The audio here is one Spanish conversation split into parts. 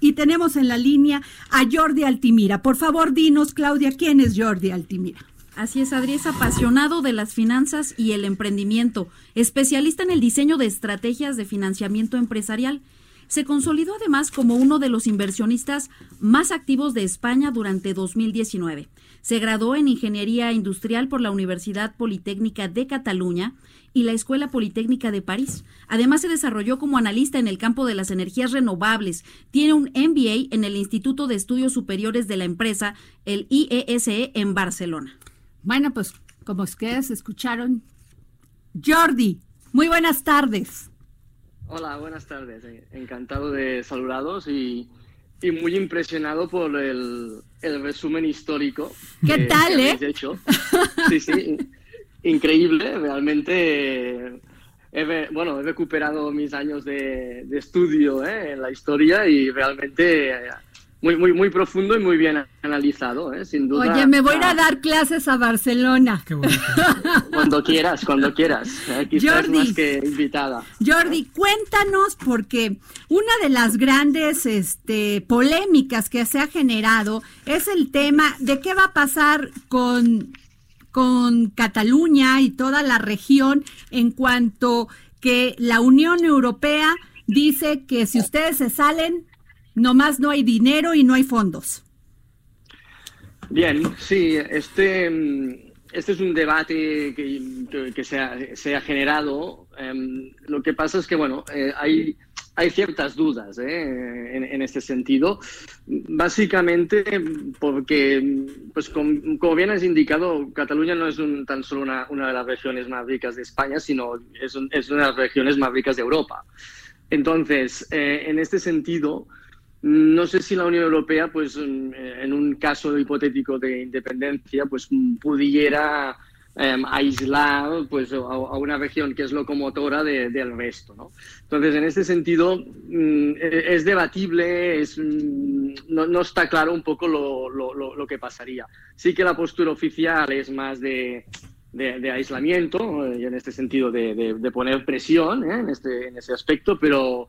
Y tenemos en la línea a Jordi Altimira. Por favor, dinos, Claudia, ¿quién es Jordi Altimira? Así es, Adri es apasionado de las finanzas y el emprendimiento, especialista en el diseño de estrategias de financiamiento empresarial. Se consolidó además como uno de los inversionistas más activos de España durante 2019. Se graduó en Ingeniería Industrial por la Universidad Politécnica de Cataluña y la Escuela Politécnica de París. Además, se desarrolló como analista en el campo de las energías renovables. Tiene un MBA en el Instituto de Estudios Superiores de la empresa, el IESE, en Barcelona. Bueno, pues como ustedes escucharon, Jordi, muy buenas tardes. Hola, buenas tardes. Encantado de saludaros y, y muy impresionado por el, el resumen histórico. ¿Qué que, tal, que eh? hecho. Sí, sí, increíble. Realmente, he, re- bueno, he recuperado mis años de, de estudio eh, en la historia y realmente eh, muy, muy, muy profundo y muy bien analizado, eh, sin duda. Oye, me voy a ir a dar clases a Barcelona. Qué bonito. Cuando quieras, cuando quieras. Aquí estás Jordi. más que invitada. Jordi, cuéntanos, porque una de las grandes este, polémicas que se ha generado es el tema de qué va a pasar con, con Cataluña y toda la región en cuanto que la Unión Europea dice que si ustedes se salen, nomás no hay dinero y no hay fondos. Bien, sí, este, mm, este es un debate que, que- se, ha, se ha generado. Em, lo que pasa es que, bueno, eh, hay, hay ciertas dudas eh, en, este sentido. Básicamente porque, pues, com- como bien has indicado, Cataluña no es un- tan solo una, de las regiones más ricas de España, sino es, un- es una de las regiones más ricas de Europa. Entonces, eh, en este sentido, no sé si la Unión Europea, pues en un caso hipotético de independencia, pues pudiera em, aislar pues, a, una región que es locomotora de- del resto. ¿no? Entonces, en este sentido, mm, e- es debatible, es, mm, no, está claro un poco lo, lo- que pasaría. Sí que la postura oficial es más de, de, aislamiento, eh, y en este sentido de, de- de poner presión ¿eh? en, este, en ese aspecto, pero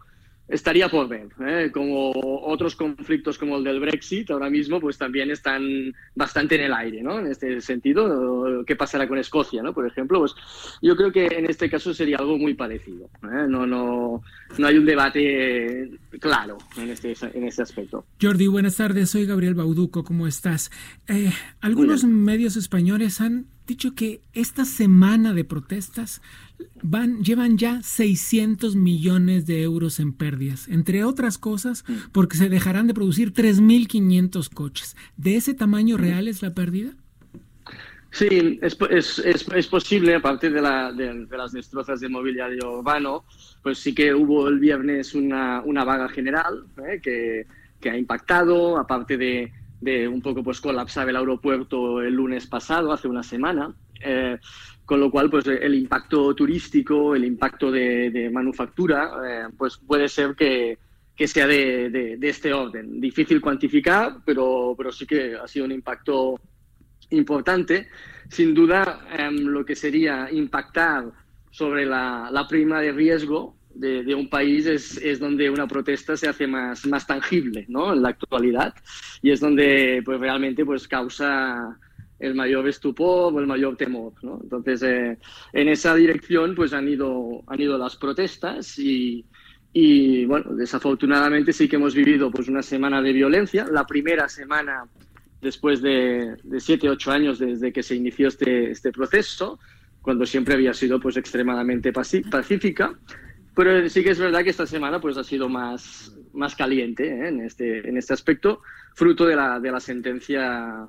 estaría por ver. ¿eh? Como otros conflictos como el del Brexit ahora mismo, pues también están bastante en el aire, ¿no? En este sentido, ¿qué pasará con Escocia, ¿no? Por ejemplo, pues yo creo que en este caso sería algo muy parecido. ¿eh? No, no, no hay un debate claro en este, en este aspecto. Jordi, buenas tardes. Soy Gabriel Bauduco. ¿Cómo estás? Eh, algunos medios españoles han dicho que esta semana de protestas van llevan ya 600 millones de euros en pérdidas, entre otras cosas, porque se dejarán de producir 3.500 coches. ¿De ese tamaño real es la pérdida? Sí, es, es, es, es posible, aparte de, la, de, de, las destrozas de mobiliario urbano, pues sí que hubo el viernes una, una vaga general ¿eh? que, que, ha impactado, aparte de, de, un poco pues colapsar el aeropuerto el lunes pasado, hace una semana. Eh, con lo cual, pues el impacto turístico, el impacto de, de manufactura, eh, pues puede ser que, que sea de, de, de, este orden. Difícil cuantificar, pero, pero sí que ha sido un impacto importante. Sin duda, eh, lo que sería impactar sobre la, la prima de riesgo de, de un país es, es, donde una protesta se hace más, más tangible ¿no? en la actualidad y es donde pues, realmente pues, causa el mayor estupor o el mayor temor. ¿no? Entonces, eh, en esa dirección pues, han, ido, han ido las protestas y, y, bueno, desafortunadamente sí que hemos vivido pues, una semana de violencia. La primera semana después de, de siete, ocho años desde que se inició este, este proceso, cuando siempre había sido pues, extremadamente pacífica. Pero sí que es verdad que esta semana pues, ha sido más, más caliente ¿eh? en, este, en este aspecto, fruto de la, de la sentencia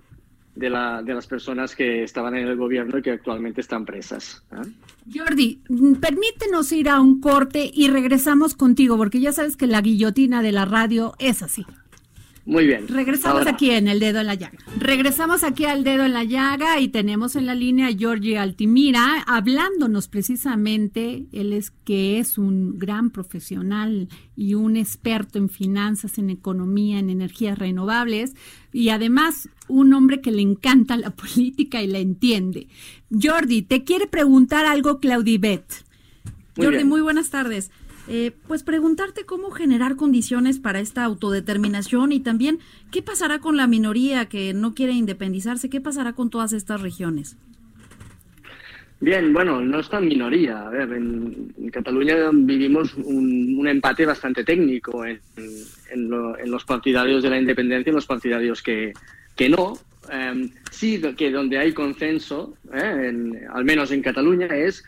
de, la, de las personas que estaban en el gobierno y que actualmente están presas. ¿eh? Jordi, permítenos ir a un corte y regresamos contigo, porque ya sabes que la guillotina de la radio es así. Muy bien. Regresamos aquí en el dedo en la llaga. Regresamos aquí al dedo en la llaga y tenemos en la línea a Giorgi Altimira hablándonos precisamente, él es que es un gran profesional y un experto en finanzas, en economía, en energías renovables y además un hombre que le encanta la política y la entiende. Jordi, te quiere preguntar algo Claudibet. Jordi, muy buenas tardes. Eh, pues preguntarte cómo generar condiciones para esta autodeterminación y también qué pasará con la minoría que no quiere independizarse, qué pasará con todas estas regiones. Bien, bueno, no es tan minoría. A ver, en, Cataluña vivimos un, empate bastante técnico en, los partidarios de la independencia y los partidarios que, que no. Em, sí, que donde hay consenso, eh, al menos en Cataluña, es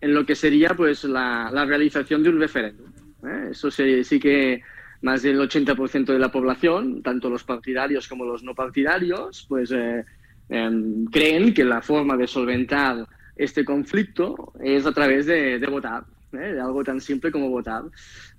en lo que sería pues la, realización de un referéndum. ¿eh? Eso sí, que más del 80% de la población, tanto los partidarios como los no partidarios, pues eh, em, creen que la forma de solventar este conflicto es a través de, votar, ¿eh? de algo tan simple como votar.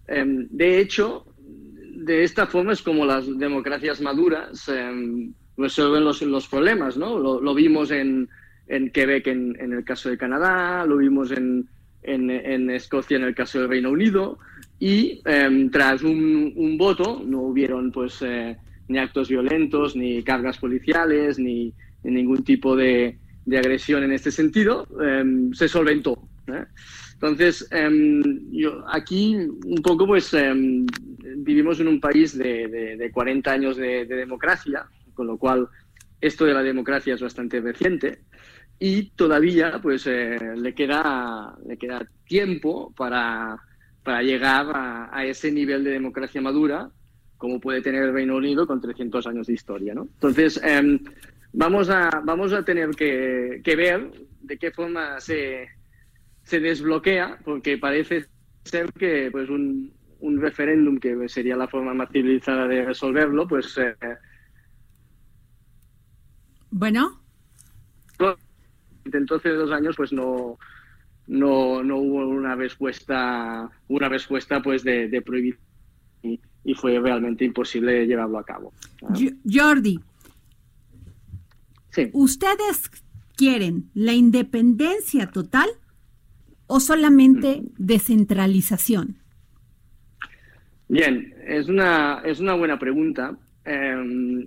Em, de hecho, de esta forma es como las democracias maduras em, resuelven los, los problemas, ¿no? lo vimos en, en Quebec en, el caso de Canadá, lo vimos en, en, Escocia en el caso del Reino Unido y em, tras un, un, voto no hubieron pues eh, ni actos violentos, ni cargas policiales, ni, ningún tipo de, de, agresión en este sentido, em, se solventó. ¿eh? Entonces, em, yo, aquí un poco pues vivimos en un país de, de, de 40 años de, democracia, con lo cual esto de la democracia es bastante reciente y todavía pues eh, le queda le queda tiempo para, para llegar a, ese nivel de democracia madura como puede tener el Reino Unido con 300 años de historia ¿no? entonces em, vamos a vamos a tener que, que, ver de qué forma se, se desbloquea porque parece ser que pues un, un referéndum que sería la forma más civilizada de resolverlo pues eh, bueno entonces de dos años pues no, no, no hubo una respuesta, una respuesta pues de, de prohibir y, fue realmente imposible llevarlo a cabo. Jordi, ¿ustedes quieren la independencia total o solamente descentralización? Bien, es una, es una buena pregunta. Em,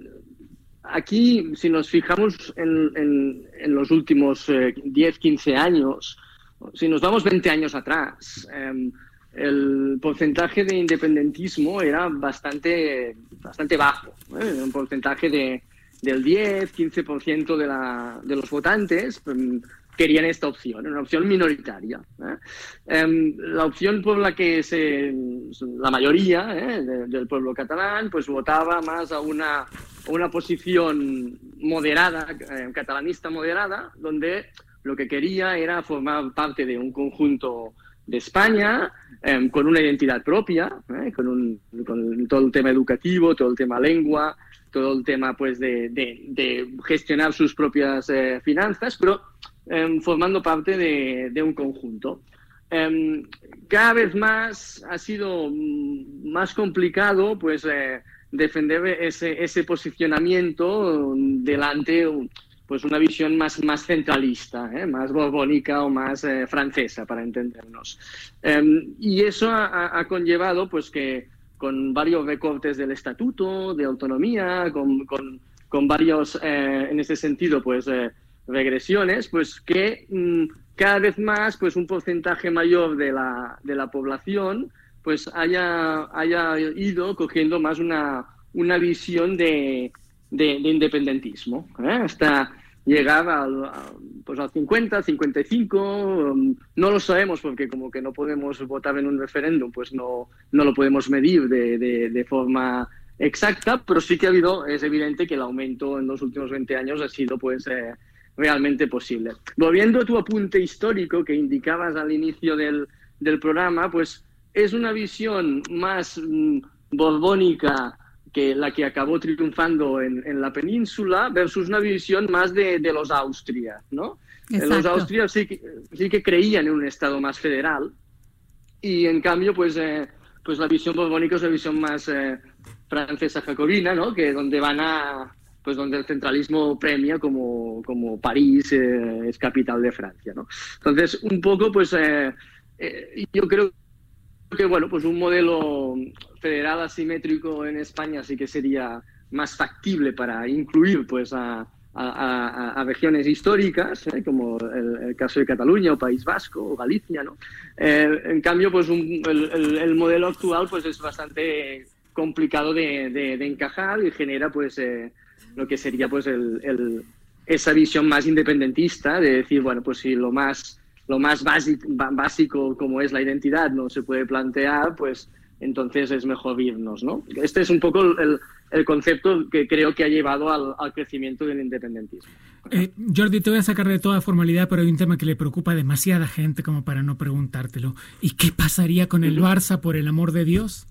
aquí, si nos fijamos en, los últimos 10, eh, 15 años, si nos vamos 20 años atrás, em, el porcentaje de independentismo era bastante, bastante bajo, ¿eh? un porcentaje de, del 10, 15% de, la, de los votantes em, querían esta opción, una opción minoritaria. ¿eh? Em, la opción por la que se, la mayoría ¿eh? del pueblo catalán pues votaba más a una, una posición moderada, eh, catalanista moderada, donde lo que quería era formar parte de un conjunto de España em, con una identidad propia, con, un, con, todo el tema educativo, todo el tema lengua, todo el tema pues de, de, gestionar sus propias finanzas, pero Em, formando parte de, un conjunto. Em, cada vez más ha sido mm, más complicado pues eh, defender ese, posicionamiento delante pues una visión más, centralista, ¿eh? más borbónica o más eh, francesa, para entendernos. Em, y eso ha, conllevado pues que con varios recortes del estatuto, de autonomía, con, con, con varios, en ese sentido, pues regresiones, pues que mm, cada vez más pues un porcentaje mayor de la, de la población pues haya, haya ido cogiendo más una, una visión de, de, independentismo. ¿eh? Hasta llegar al, pues al 50, 55, mm, no lo sabemos porque como que no podemos votar en un referéndum, pues no, no lo podemos medir de, de, forma exacta, pero sí que ha habido, es evidente que el aumento en los últimos 20 años ha sido pues... Eh, realmente posible. Volviendo a tu apunte histórico que indicabas al inicio del, programa, pues es una visión más mm, borbónica que la que acabó triunfando en, en la península versus una visión más de, de los Austria, ¿no? Los Austria sí que, sí que creían en un Estado más federal y en cambio, pues, eh, pues la visión borbónica es la visión más eh, francesa jacobina, ¿no? Que donde van a, pues donde el centralismo premia como, como París eh, es capital de Francia, ¿no? Entonces, un poco, pues, eh, eh, yo creo que, bueno, pues un modelo federal asimétrico en España sí que sería más factible para incluir, pues, a, a, a, regiones históricas, ¿eh? como el, el, caso de Cataluña o País Vasco o Galicia, ¿no? Eh, en cambio, pues un, el, el, el, modelo actual pues es bastante complicado de, de, de encajar y genera pues eh, lo que sería pues el, esa visión más independentista de decir, bueno, pues si lo más lo más básico, básico como es la identidad no se puede plantear, pues entonces es mejor irnos, ¿no? Este es un poco el, el concepto que creo que ha llevado al, al crecimiento del independentismo. Eh, Jordi, te voy a sacar de toda formalidad, pero hay un tema que le preocupa a demasiada gente como para no preguntártelo. ¿Y qué pasaría con el Barça, por el amor de Dios?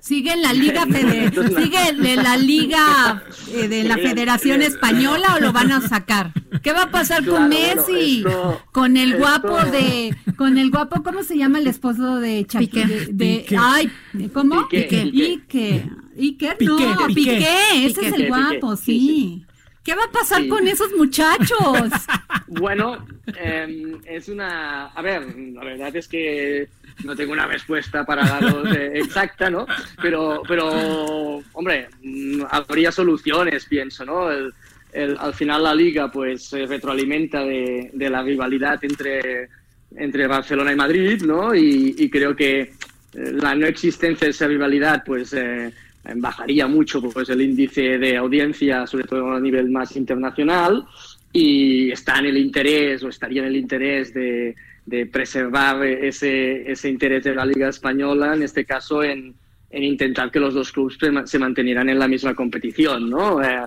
¿Sigue en la Liga, Fede ¿sigue en la Liga eh, de la Federación Española o lo van a sacar? ¿Qué va a pasar claro, con Messi? Bueno, esto, con el guapo esto... de, con el guapo, ¿cómo se llama el esposo de Shakira? De, de, ay, ¿cómo? Piqué. Iker. Iker, no, Piqué, Piqué. ese es el guapo, sí. sí. ¿Qué va a pasar sí. con esos muchachos? bueno, eh, es una... A ver, la verdad es que no tengo una respuesta para daros eh, exacta, ¿no? Pero, pero, hombre, mm, habría soluciones, pienso, ¿no? El, el, al final la liga pues se retroalimenta de, de, la rivalidad entre, entre Barcelona y Madrid, ¿no? Y, y creo que eh, la no existencia de esa rivalidad pues eh, bajaría mucho pues el índice de audiencia, sobre todo a nivel más internacional, y está en el interés o estaría en el interés de, de preservar ese, ese, interés de la Liga Española, en este caso en, en intentar que los dos clubes se mantenieran en la misma competición. ¿no? Eh,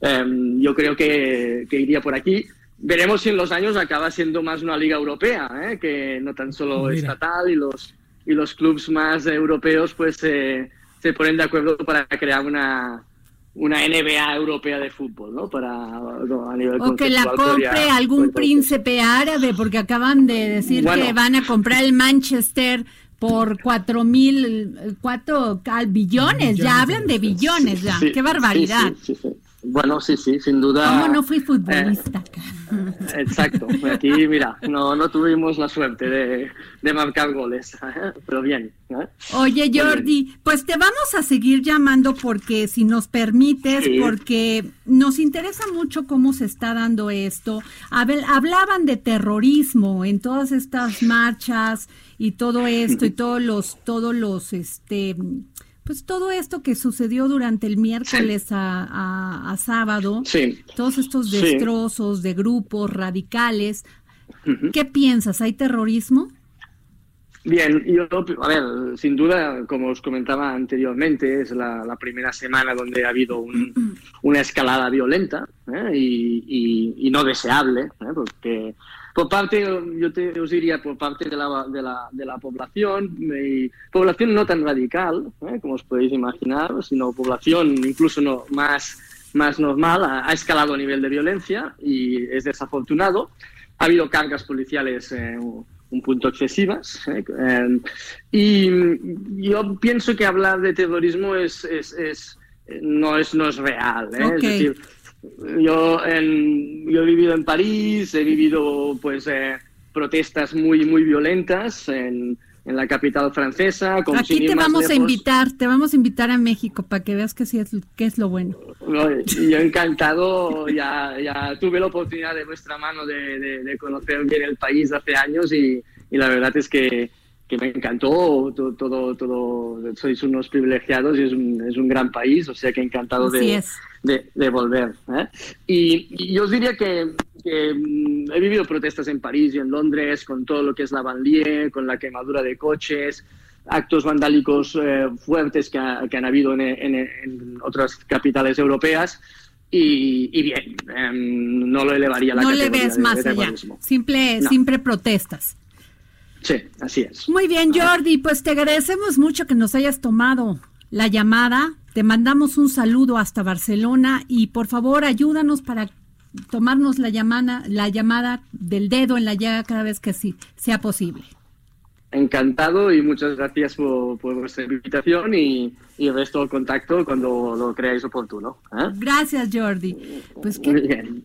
eh, yo creo que, que, iría por aquí. Veremos si en los años acaba siendo más una liga europea, ¿eh? que no tan solo Mira. estatal y los, y los clubes más europeos pues se ponen de acuerdo para crear una, una NBA europea de fútbol, ¿no? Para no, a nivel o que la compre algún príncipe árabe, porque acaban de decir bueno. que van a comprar el Manchester por cuatro mil, cuatro billones, billones ya hablan de billones, ya, sí, qué barbaridad. Sí, bueno, sí, sí, sin duda. ¿Cómo no fui futbolista? Eh, exacto, aquí, mira, no, no tuvimos la suerte de, de marcar goles, ¿eh? pero bien. ¿eh? Oye, Jordi, pues te vamos a seguir llamando porque, si nos permites, sí. porque nos interesa mucho cómo se está dando esto. Hablaban de terrorismo en todas estas marchas y todo esto y todos los, todos los, este pues todo esto que sucedió durante el miércoles sí. a, a, a, sábado, sí. todos estos destrozos sí. de grupos radicales, uh -huh. ¿qué piensas? ¿Hay terrorismo? Bien, yo, a ver, sin duda, como os comentaba anteriormente, es la, la primera semana donde ha habido un, una escalada violenta ¿eh? y, y, y, no deseable, ¿eh? porque por parte, yo te, os diría, por parte de la, de la, de la población, y población no tan radical, ¿eh? como os podéis imaginar, sino población incluso no, más, más normal, ha, ha, escalado a nivel de violencia y es desafortunado. Ha habido cargas policiales eh, un punto excesivas. ¿eh? Eh, y yo pienso que hablar de terrorismo es, es, es no, es, no es real. ¿eh? Okay. Es decir, yo, en, yo he vivido en París, he vivido pues eh, protestas muy, muy violentas en, en la capital francesa. Con Aquí te vamos lejos. a invitar, te vamos a invitar a México para que veas que sí es, que es lo bueno. No, yo encantado, ya, ya tuve la oportunidad de vuestra mano de, de, de conocer bien el país hace años y, y la verdad es que, que me encantó todo, todo, todo, sois unos privilegiados y es un, es un gran país, o sea que encantado de, de, de, volver. ¿eh? Y, y, yo os diría que, que, mm, he vivido protestas en París y en Londres con todo lo que es la banlieue, con la quemadura de coches, actos vandálicos eh, fuertes que, ha, que, han habido en, en, en, otras capitales europeas. Y, y bien, eh, no lo elevaría a la No le ves más allá, simple, no. simple protestas. Sí, así es. Muy bien, Jordi, pues te agradecemos mucho que nos hayas tomado la llamada. Te mandamos un saludo hasta Barcelona y por favor ayúdanos para tomarnos la llamada, la llamada del dedo en la llaga cada vez que sí, sea posible. Encantado y muchas gracias por, vuestra invitación y, y resto el contacto cuando lo creáis oportuno. ¿eh? Gracias, Jordi. Pues qué...